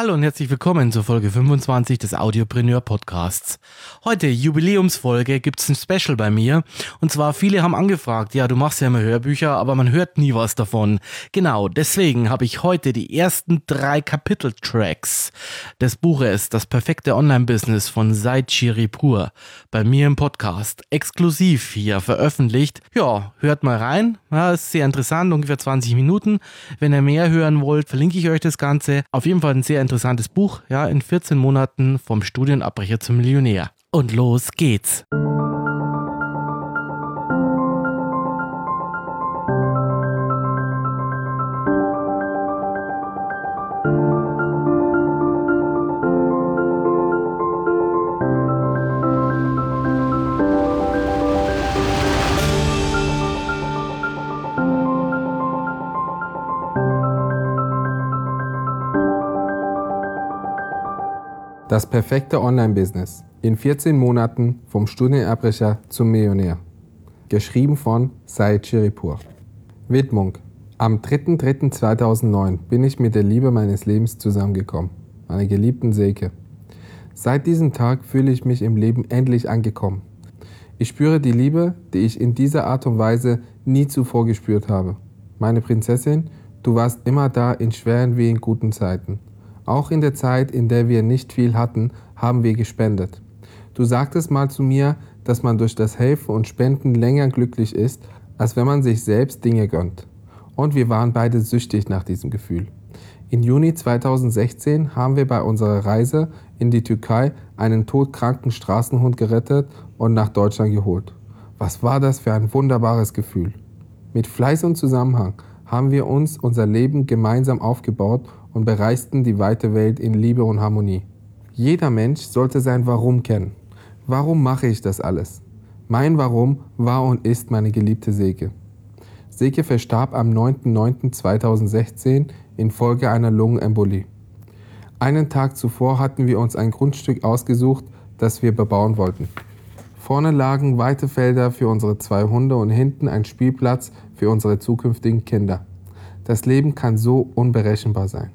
Hallo und herzlich willkommen zur Folge 25 des Audiopreneur Podcasts. Heute, Jubiläumsfolge, gibt's ein Special bei mir. Und zwar, viele haben angefragt, ja, du machst ja immer Hörbücher, aber man hört nie was davon. Genau, deswegen habe ich heute die ersten drei Kapiteltracks des Buches Das perfekte Online-Business von Said Shiripur bei mir im Podcast exklusiv hier veröffentlicht. Ja, hört mal rein. Ja, ist sehr interessant, ungefähr 20 Minuten. Wenn ihr mehr hören wollt, verlinke ich euch das Ganze. Auf jeden Fall ein sehr interessantes Buch, ja, in 14 Monaten vom Studienabbrecher zum Millionär. Und los geht's. Das perfekte Online-Business. In 14 Monaten vom Studienabbrecher zum Millionär. Geschrieben von Said Chiripur. Widmung. Am 3.3.2009 bin ich mit der Liebe meines Lebens zusammengekommen. Meiner geliebten Seke. Seit diesem Tag fühle ich mich im Leben endlich angekommen. Ich spüre die Liebe, die ich in dieser Art und Weise nie zuvor gespürt habe. Meine Prinzessin, du warst immer da in schweren wie in guten Zeiten. Auch in der Zeit, in der wir nicht viel hatten, haben wir gespendet. Du sagtest mal zu mir, dass man durch das Helfen und Spenden länger glücklich ist, als wenn man sich selbst Dinge gönnt. Und wir waren beide süchtig nach diesem Gefühl. Im Juni 2016 haben wir bei unserer Reise in die Türkei einen todkranken Straßenhund gerettet und nach Deutschland geholt. Was war das für ein wunderbares Gefühl. Mit Fleiß und Zusammenhang haben wir uns unser Leben gemeinsam aufgebaut und bereisten die weite Welt in Liebe und Harmonie. Jeder Mensch sollte sein Warum kennen. Warum mache ich das alles? Mein Warum war und ist meine geliebte Seke. Seke verstarb am 9.9.2016 infolge einer Lungenembolie. Einen Tag zuvor hatten wir uns ein Grundstück ausgesucht, das wir bebauen wollten. Vorne lagen weite Felder für unsere zwei Hunde und hinten ein Spielplatz für unsere zukünftigen Kinder. Das Leben kann so unberechenbar sein.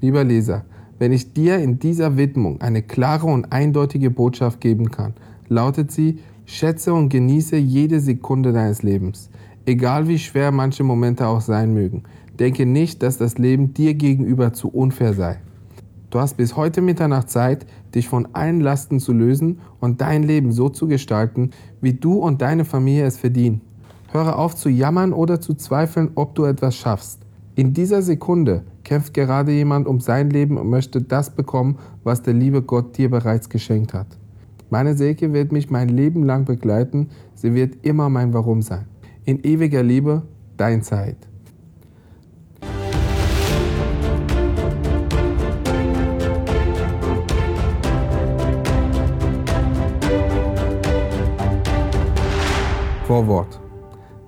Lieber Leser, wenn ich dir in dieser Widmung eine klare und eindeutige Botschaft geben kann, lautet sie, schätze und genieße jede Sekunde deines Lebens, egal wie schwer manche Momente auch sein mögen. Denke nicht, dass das Leben dir gegenüber zu unfair sei. Du hast bis heute Mitternacht Zeit, dich von allen Lasten zu lösen und dein Leben so zu gestalten, wie du und deine Familie es verdienen. Höre auf zu jammern oder zu zweifeln, ob du etwas schaffst. In dieser Sekunde kämpft gerade jemand um sein Leben und möchte das bekommen, was der liebe Gott dir bereits geschenkt hat. Meine Säge wird mich mein Leben lang begleiten, sie wird immer mein Warum sein. In ewiger Liebe, dein Zeit. Vorwort.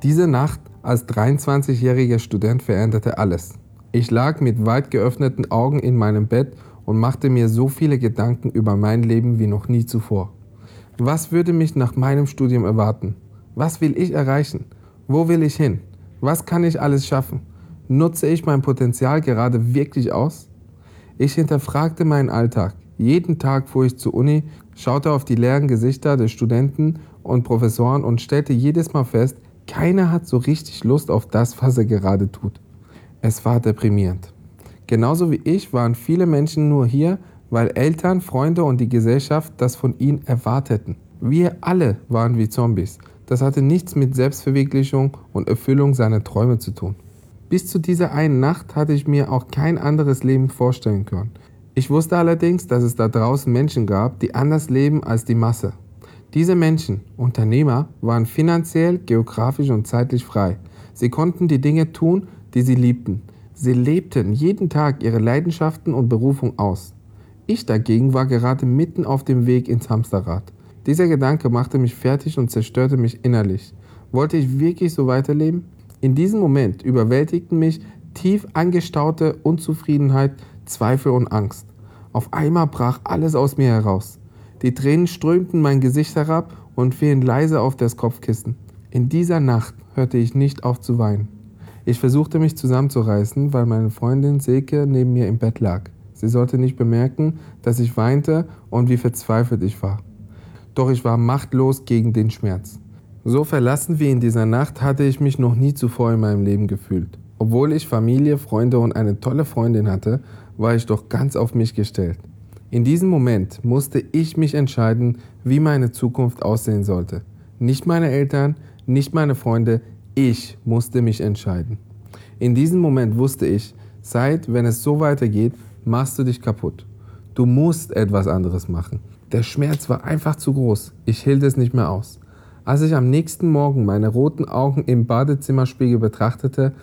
Diese Nacht als 23-jähriger Student veränderte alles. Ich lag mit weit geöffneten Augen in meinem Bett und machte mir so viele Gedanken über mein Leben wie noch nie zuvor. Was würde mich nach meinem Studium erwarten? Was will ich erreichen? Wo will ich hin? Was kann ich alles schaffen? Nutze ich mein Potenzial gerade wirklich aus? Ich hinterfragte meinen Alltag. Jeden Tag fuhr ich zur Uni, schaute auf die leeren Gesichter der Studenten und Professoren und stellte jedes Mal fest, keiner hat so richtig Lust auf das, was er gerade tut. Es war deprimierend. Genauso wie ich waren viele Menschen nur hier, weil Eltern, Freunde und die Gesellschaft das von ihnen erwarteten. Wir alle waren wie Zombies. Das hatte nichts mit Selbstverwirklichung und Erfüllung seiner Träume zu tun. Bis zu dieser einen Nacht hatte ich mir auch kein anderes Leben vorstellen können. Ich wusste allerdings, dass es da draußen Menschen gab, die anders leben als die Masse. Diese Menschen, Unternehmer, waren finanziell, geografisch und zeitlich frei. Sie konnten die Dinge tun, die sie liebten. Sie lebten jeden Tag ihre Leidenschaften und Berufung aus. Ich dagegen war gerade mitten auf dem Weg ins Hamsterrad. Dieser Gedanke machte mich fertig und zerstörte mich innerlich. Wollte ich wirklich so weiterleben? In diesem Moment überwältigten mich tief angestaute Unzufriedenheit, Zweifel und Angst. Auf einmal brach alles aus mir heraus. Die Tränen strömten mein Gesicht herab und fielen leise auf das Kopfkissen. In dieser Nacht hörte ich nicht auf zu weinen. Ich versuchte mich zusammenzureißen, weil meine Freundin Silke neben mir im Bett lag. Sie sollte nicht bemerken, dass ich weinte und wie verzweifelt ich war. Doch ich war machtlos gegen den Schmerz. So verlassen wie in dieser Nacht hatte ich mich noch nie zuvor in meinem Leben gefühlt. Obwohl ich Familie, Freunde und eine tolle Freundin hatte, war ich doch ganz auf mich gestellt. In diesem Moment musste ich mich entscheiden, wie meine Zukunft aussehen sollte. Nicht meine Eltern, nicht meine Freunde, ich musste mich entscheiden. In diesem Moment wusste ich, seit wenn es so weitergeht, machst du dich kaputt. Du musst etwas anderes machen. Der Schmerz war einfach zu groß. Ich hielt es nicht mehr aus. Als ich am nächsten Morgen meine roten Augen im Badezimmerspiegel betrachtete,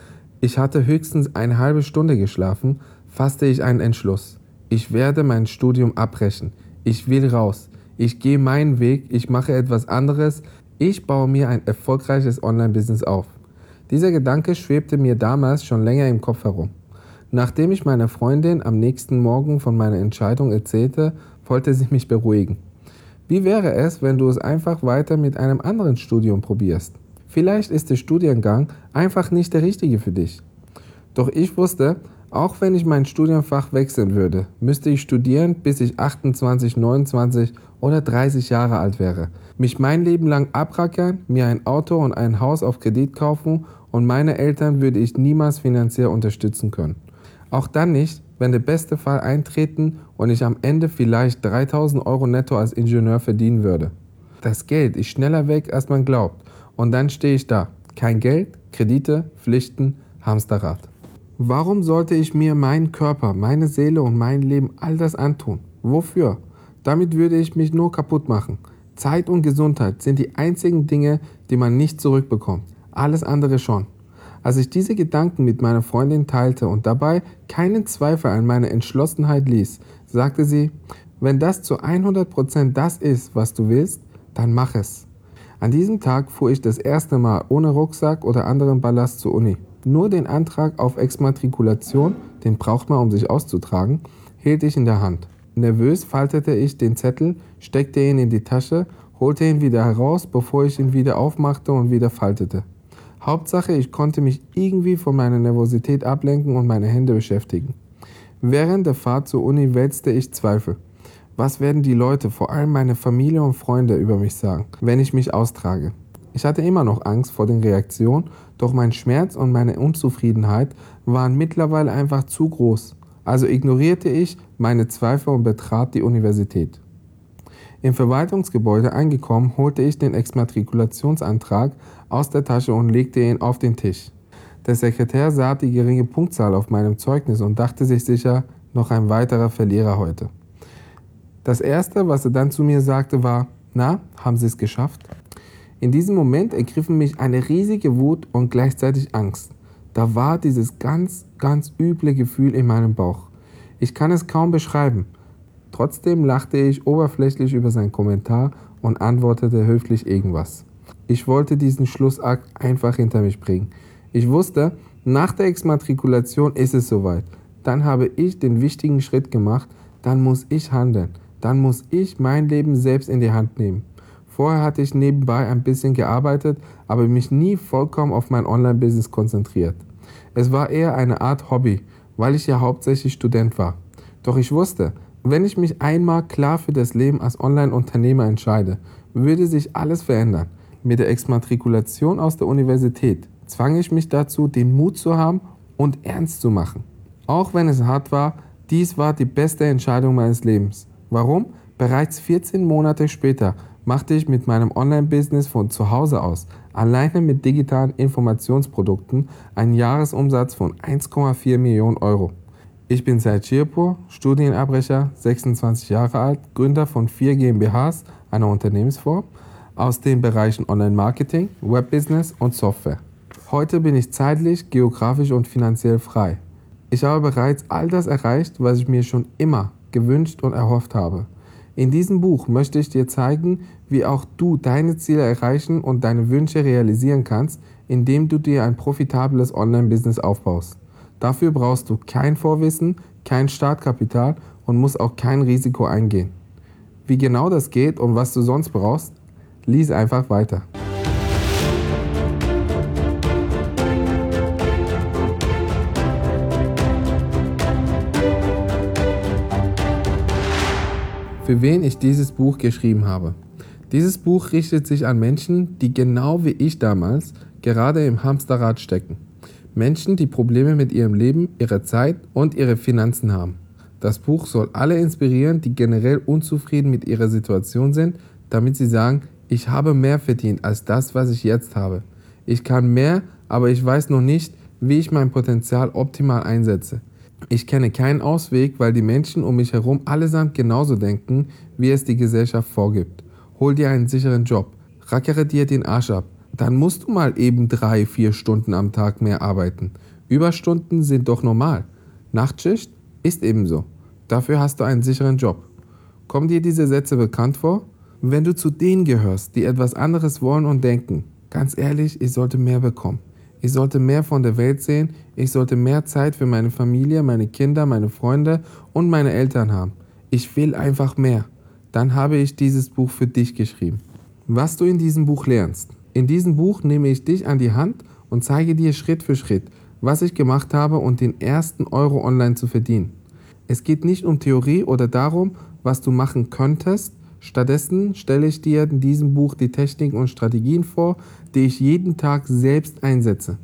ich hatte höchstens eine halbe Stunde geschlafen, fasste ich einen Entschluss. Ich werde mein Studium abbrechen. Ich will raus. Ich gehe meinen Weg. Ich mache etwas anderes. Ich baue mir ein erfolgreiches Online-Business auf. Dieser Gedanke schwebte mir damals schon länger im Kopf herum. Nachdem ich meiner Freundin am nächsten Morgen von meiner Entscheidung erzählte, wollte sie mich beruhigen. Wie wäre es, wenn du es einfach weiter mit einem anderen Studium probierst? Vielleicht ist der Studiengang einfach nicht der richtige für dich. Doch ich wusste, auch wenn ich mein Studienfach wechseln würde, müsste ich studieren, bis ich 28, 29 oder 30 Jahre alt wäre, mich mein Leben lang abrackern, mir ein Auto und ein Haus auf Kredit kaufen und meine Eltern würde ich niemals finanziell unterstützen können. Auch dann nicht, wenn der beste Fall eintreten und ich am Ende vielleicht 3000 Euro netto als Ingenieur verdienen würde. Das Geld ist schneller weg, als man glaubt. Und dann stehe ich da. Kein Geld, Kredite, Pflichten, Hamsterrad. Warum sollte ich mir meinen Körper, meine Seele und mein Leben all das antun? Wofür? Damit würde ich mich nur kaputt machen. Zeit und Gesundheit sind die einzigen Dinge, die man nicht zurückbekommt. Alles andere schon. Als ich diese Gedanken mit meiner Freundin teilte und dabei keinen Zweifel an meiner Entschlossenheit ließ, sagte sie, wenn das zu 100% das ist, was du willst, dann mach es. An diesem Tag fuhr ich das erste Mal ohne Rucksack oder anderen Ballast zur Uni. Nur den Antrag auf Exmatrikulation, den braucht man, um sich auszutragen, hielt ich in der Hand. Nervös faltete ich den Zettel, steckte ihn in die Tasche, holte ihn wieder heraus, bevor ich ihn wieder aufmachte und wieder faltete. Hauptsache, ich konnte mich irgendwie von meiner Nervosität ablenken und meine Hände beschäftigen. Während der Fahrt zur Uni wälzte ich Zweifel. Was werden die Leute, vor allem meine Familie und Freunde, über mich sagen, wenn ich mich austrage? Ich hatte immer noch Angst vor den Reaktionen, doch mein Schmerz und meine Unzufriedenheit waren mittlerweile einfach zu groß. Also ignorierte ich meine Zweifel und betrat die Universität. Im Verwaltungsgebäude angekommen, holte ich den Exmatrikulationsantrag aus der Tasche und legte ihn auf den Tisch. Der Sekretär sah die geringe Punktzahl auf meinem Zeugnis und dachte sich sicher, noch ein weiterer Verlierer heute. Das Erste, was er dann zu mir sagte, war, na, haben Sie es geschafft? In diesem Moment ergriffen mich eine riesige Wut und gleichzeitig Angst. Da war dieses ganz, ganz üble Gefühl in meinem Bauch. Ich kann es kaum beschreiben. Trotzdem lachte ich oberflächlich über seinen Kommentar und antwortete höflich irgendwas. Ich wollte diesen Schlussakt einfach hinter mich bringen. Ich wusste, nach der Exmatrikulation ist es soweit. Dann habe ich den wichtigen Schritt gemacht, dann muss ich handeln. Dann muss ich mein Leben selbst in die Hand nehmen. Vorher hatte ich nebenbei ein bisschen gearbeitet, aber mich nie vollkommen auf mein Online-Business konzentriert. Es war eher eine Art Hobby, weil ich ja hauptsächlich Student war. Doch ich wusste, wenn ich mich einmal klar für das Leben als Online-Unternehmer entscheide, würde sich alles verändern. Mit der Exmatrikulation aus der Universität zwang ich mich dazu, den Mut zu haben und ernst zu machen. Auch wenn es hart war, dies war die beste Entscheidung meines Lebens. Warum? Bereits 14 Monate später machte ich mit meinem Online-Business von zu Hause aus alleine mit digitalen Informationsprodukten einen Jahresumsatz von 1,4 Millionen Euro. Ich bin Said Schirpur, Studienabbrecher, 26 Jahre alt, Gründer von vier GmbHs, einer Unternehmensform aus den Bereichen Online-Marketing, Webbusiness und Software. Heute bin ich zeitlich, geografisch und finanziell frei. Ich habe bereits all das erreicht, was ich mir schon immer gewünscht und erhofft habe. In diesem Buch möchte ich dir zeigen, wie auch du deine Ziele erreichen und deine Wünsche realisieren kannst, indem du dir ein profitables Online-Business aufbaust. Dafür brauchst du kein Vorwissen, kein Startkapital und musst auch kein Risiko eingehen. Wie genau das geht und was du sonst brauchst, Lies einfach weiter. Für wen ich dieses Buch geschrieben habe. Dieses Buch richtet sich an Menschen, die genau wie ich damals gerade im Hamsterrad stecken. Menschen, die Probleme mit ihrem Leben, ihrer Zeit und ihre Finanzen haben. Das Buch soll alle inspirieren, die generell unzufrieden mit ihrer Situation sind, damit sie sagen, ich habe mehr verdient als das, was ich jetzt habe. Ich kann mehr, aber ich weiß noch nicht, wie ich mein Potenzial optimal einsetze. Ich kenne keinen Ausweg, weil die Menschen um mich herum allesamt genauso denken, wie es die Gesellschaft vorgibt. Hol dir einen sicheren Job, rackere dir den Arsch ab. Dann musst du mal eben drei, vier Stunden am Tag mehr arbeiten. Überstunden sind doch normal. Nachtschicht ist ebenso. Dafür hast du einen sicheren Job. Kommen dir diese Sätze bekannt vor? Wenn du zu denen gehörst, die etwas anderes wollen und denken, ganz ehrlich, ich sollte mehr bekommen. Ich sollte mehr von der Welt sehen. Ich sollte mehr Zeit für meine Familie, meine Kinder, meine Freunde und meine Eltern haben. Ich will einfach mehr. Dann habe ich dieses Buch für dich geschrieben. Was du in diesem Buch lernst. In diesem Buch nehme ich dich an die Hand und zeige dir Schritt für Schritt, was ich gemacht habe und den ersten Euro online zu verdienen. Es geht nicht um Theorie oder darum, was du machen könntest. Stattdessen stelle ich dir in diesem Buch die Techniken und Strategien vor, die ich jeden Tag selbst einsetze.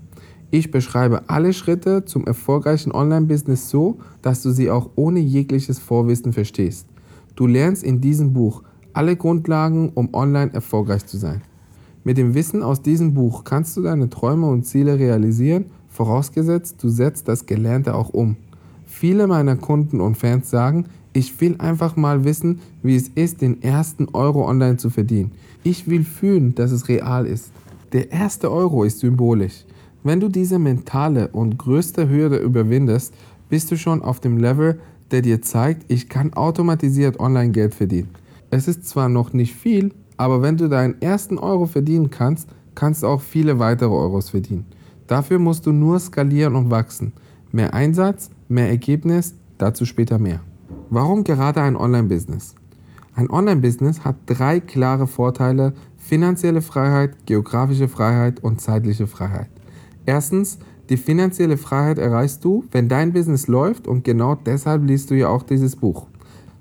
Ich beschreibe alle Schritte zum erfolgreichen Online-Business so, dass du sie auch ohne jegliches Vorwissen verstehst. Du lernst in diesem Buch alle Grundlagen, um online erfolgreich zu sein. Mit dem Wissen aus diesem Buch kannst du deine Träume und Ziele realisieren, vorausgesetzt du setzt das Gelernte auch um. Viele meiner Kunden und Fans sagen, ich will einfach mal wissen, wie es ist, den ersten Euro online zu verdienen. Ich will fühlen, dass es real ist. Der erste Euro ist symbolisch. Wenn du diese mentale und größte Hürde überwindest, bist du schon auf dem Level, der dir zeigt, ich kann automatisiert online Geld verdienen. Es ist zwar noch nicht viel, aber wenn du deinen ersten Euro verdienen kannst, kannst du auch viele weitere Euros verdienen. Dafür musst du nur skalieren und wachsen. Mehr Einsatz, mehr Ergebnis, dazu später mehr. Warum gerade ein Online-Business? Ein Online-Business hat drei klare Vorteile, finanzielle Freiheit, geografische Freiheit und zeitliche Freiheit. Erstens, die finanzielle Freiheit erreichst du, wenn dein Business läuft und genau deshalb liest du ja auch dieses Buch.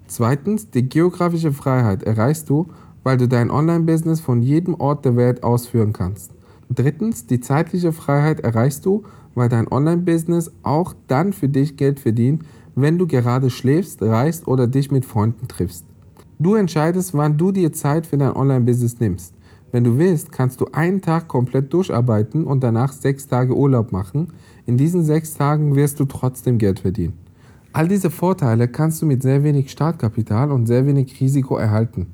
Zweitens, die geografische Freiheit erreichst du, weil du dein Online-Business von jedem Ort der Welt ausführen kannst. Drittens, die zeitliche Freiheit erreichst du, weil dein Online-Business auch dann für dich Geld verdient, wenn du gerade schläfst, reist oder dich mit Freunden triffst. Du entscheidest, wann du dir Zeit für dein Online-Business nimmst. Wenn du willst, kannst du einen Tag komplett durcharbeiten und danach sechs Tage Urlaub machen. In diesen sechs Tagen wirst du trotzdem Geld verdienen. All diese Vorteile kannst du mit sehr wenig Startkapital und sehr wenig Risiko erhalten.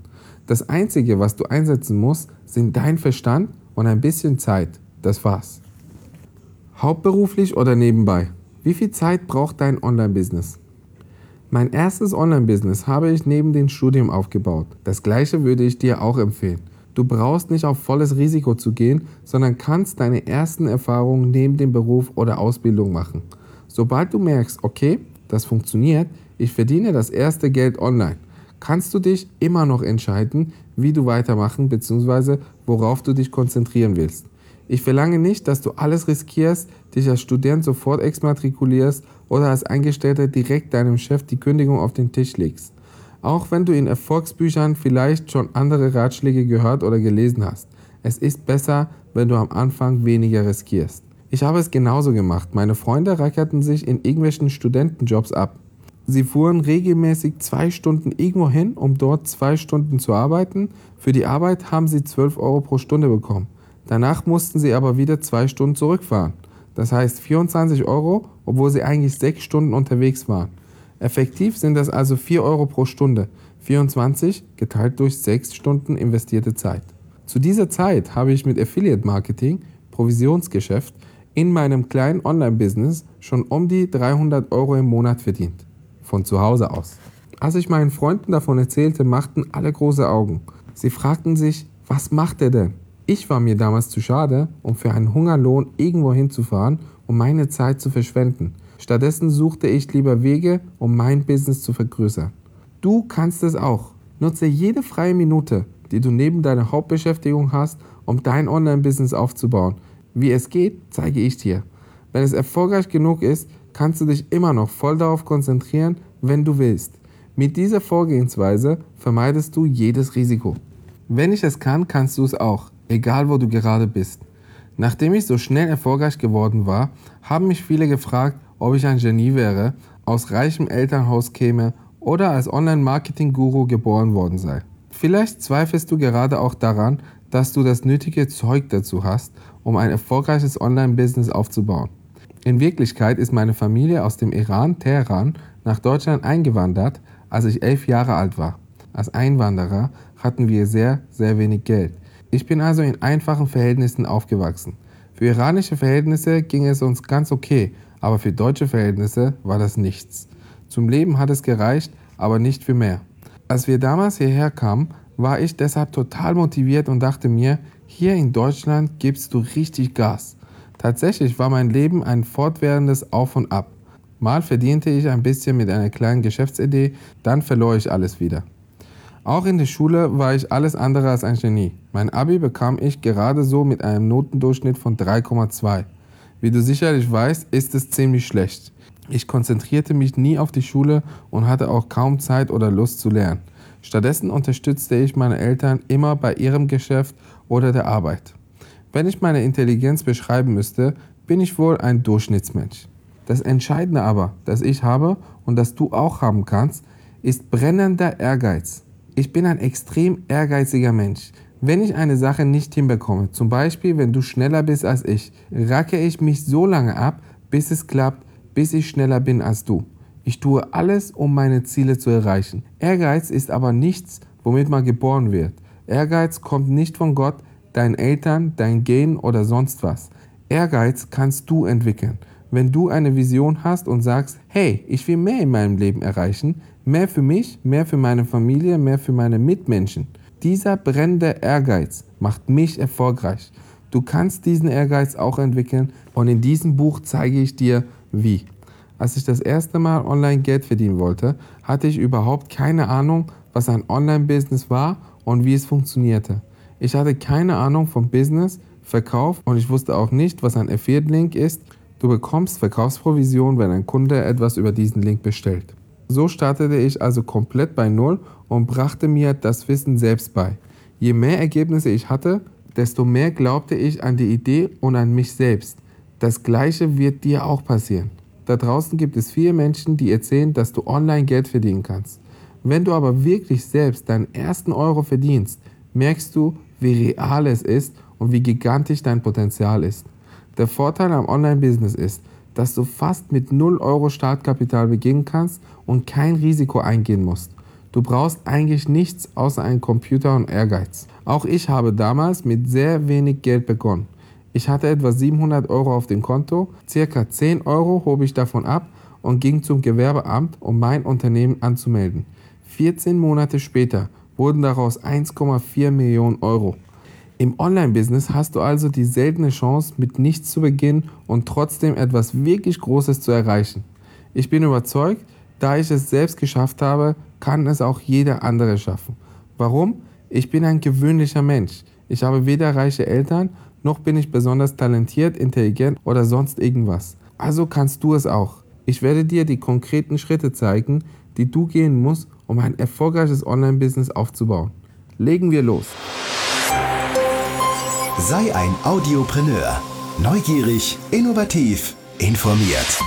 Das Einzige, was du einsetzen musst, sind dein Verstand und ein bisschen Zeit. Das war's. Hauptberuflich oder nebenbei? Wie viel Zeit braucht dein Online-Business? Mein erstes Online-Business habe ich neben dem Studium aufgebaut. Das gleiche würde ich dir auch empfehlen. Du brauchst nicht auf volles Risiko zu gehen, sondern kannst deine ersten Erfahrungen neben dem Beruf oder Ausbildung machen. Sobald du merkst, okay, das funktioniert, ich verdiene das erste Geld online, kannst du dich immer noch entscheiden, wie du weitermachen bzw. worauf du dich konzentrieren willst. Ich verlange nicht, dass du alles riskierst, dich als Student sofort exmatrikulierst oder als Eingestellter direkt deinem Chef die Kündigung auf den Tisch legst. Auch wenn du in Erfolgsbüchern vielleicht schon andere Ratschläge gehört oder gelesen hast. Es ist besser, wenn du am Anfang weniger riskierst. Ich habe es genauso gemacht. Meine Freunde rackerten sich in irgendwelchen Studentenjobs ab. Sie fuhren regelmäßig zwei Stunden irgendwo hin, um dort zwei Stunden zu arbeiten. Für die Arbeit haben sie 12 Euro pro Stunde bekommen. Danach mussten sie aber wieder zwei Stunden zurückfahren. Das heißt 24 Euro, obwohl sie eigentlich sechs Stunden unterwegs waren. Effektiv sind das also 4 Euro pro Stunde. 24 geteilt durch 6 Stunden investierte Zeit. Zu dieser Zeit habe ich mit Affiliate Marketing, Provisionsgeschäft, in meinem kleinen Online-Business schon um die 300 Euro im Monat verdient. Von zu Hause aus. Als ich meinen Freunden davon erzählte, machten alle große Augen. Sie fragten sich, was macht er denn? Ich war mir damals zu schade, um für einen Hungerlohn irgendwo hinzufahren, um meine Zeit zu verschwenden. Stattdessen suchte ich lieber Wege, um mein Business zu vergrößern. Du kannst es auch. Nutze jede freie Minute, die du neben deiner Hauptbeschäftigung hast, um dein Online-Business aufzubauen. Wie es geht, zeige ich dir. Wenn es erfolgreich genug ist, kannst du dich immer noch voll darauf konzentrieren, wenn du willst. Mit dieser Vorgehensweise vermeidest du jedes Risiko. Wenn ich es kann, kannst du es auch, egal wo du gerade bist. Nachdem ich so schnell erfolgreich geworden war, haben mich viele gefragt, ob ich ein Genie wäre, aus reichem Elternhaus käme oder als Online-Marketing-Guru geboren worden sei. Vielleicht zweifelst du gerade auch daran, dass du das nötige Zeug dazu hast, um ein erfolgreiches Online-Business aufzubauen. In Wirklichkeit ist meine Familie aus dem Iran, Teheran, nach Deutschland eingewandert, als ich elf Jahre alt war. Als Einwanderer hatten wir sehr, sehr wenig Geld. Ich bin also in einfachen Verhältnissen aufgewachsen. Für iranische Verhältnisse ging es uns ganz okay, aber für deutsche Verhältnisse war das nichts. Zum Leben hat es gereicht, aber nicht für mehr. Als wir damals hierher kamen, war ich deshalb total motiviert und dachte mir, hier in Deutschland gibst du richtig Gas. Tatsächlich war mein Leben ein fortwährendes Auf und Ab. Mal verdiente ich ein bisschen mit einer kleinen Geschäftsidee, dann verlor ich alles wieder. Auch in der Schule war ich alles andere als ein Genie. Mein Abi bekam ich gerade so mit einem Notendurchschnitt von 3,2. Wie du sicherlich weißt, ist es ziemlich schlecht. Ich konzentrierte mich nie auf die Schule und hatte auch kaum Zeit oder Lust zu lernen. Stattdessen unterstützte ich meine Eltern immer bei ihrem Geschäft oder der Arbeit. Wenn ich meine Intelligenz beschreiben müsste, bin ich wohl ein Durchschnittsmensch. Das Entscheidende aber, das ich habe und das du auch haben kannst, ist brennender Ehrgeiz. Ich bin ein extrem ehrgeiziger Mensch. Wenn ich eine Sache nicht hinbekomme, zum Beispiel wenn du schneller bist als ich, racke ich mich so lange ab, bis es klappt, bis ich schneller bin als du. Ich tue alles, um meine Ziele zu erreichen. Ehrgeiz ist aber nichts, womit man geboren wird. Ehrgeiz kommt nicht von Gott, deinen Eltern, dein Gen oder sonst was. Ehrgeiz kannst du entwickeln. Wenn du eine Vision hast und sagst, hey, ich will mehr in meinem Leben erreichen, mehr für mich, mehr für meine Familie, mehr für meine Mitmenschen. Dieser brennende Ehrgeiz macht mich erfolgreich. Du kannst diesen Ehrgeiz auch entwickeln und in diesem Buch zeige ich dir, wie. Als ich das erste Mal online Geld verdienen wollte, hatte ich überhaupt keine Ahnung, was ein Online-Business war und wie es funktionierte. Ich hatte keine Ahnung vom Business, Verkauf und ich wusste auch nicht, was ein Affiliate-Link ist. Du bekommst Verkaufsprovision, wenn ein Kunde etwas über diesen Link bestellt. So startete ich also komplett bei Null und brachte mir das Wissen selbst bei. Je mehr Ergebnisse ich hatte, desto mehr glaubte ich an die Idee und an mich selbst. Das gleiche wird dir auch passieren. Da draußen gibt es viele Menschen, die erzählen, dass du online Geld verdienen kannst. Wenn du aber wirklich selbst deinen ersten Euro verdienst, merkst du, wie real es ist und wie gigantisch dein Potenzial ist. Der Vorteil am Online-Business ist, dass du fast mit 0 Euro Startkapital beginnen kannst und kein Risiko eingehen musst. Du brauchst eigentlich nichts außer einen Computer und Ehrgeiz. Auch ich habe damals mit sehr wenig Geld begonnen. Ich hatte etwa 700 Euro auf dem Konto, circa 10 Euro hob ich davon ab und ging zum Gewerbeamt, um mein Unternehmen anzumelden. 14 Monate später wurden daraus 1,4 Millionen Euro. Im Online-Business hast du also die seltene Chance, mit nichts zu beginnen und trotzdem etwas wirklich Großes zu erreichen. Ich bin überzeugt, da ich es selbst geschafft habe, kann es auch jeder andere schaffen. Warum? Ich bin ein gewöhnlicher Mensch. Ich habe weder reiche Eltern noch bin ich besonders talentiert, intelligent oder sonst irgendwas. Also kannst du es auch. Ich werde dir die konkreten Schritte zeigen, die du gehen musst, um ein erfolgreiches Online-Business aufzubauen. Legen wir los. Sei ein Audiopreneur. Neugierig, innovativ, informiert.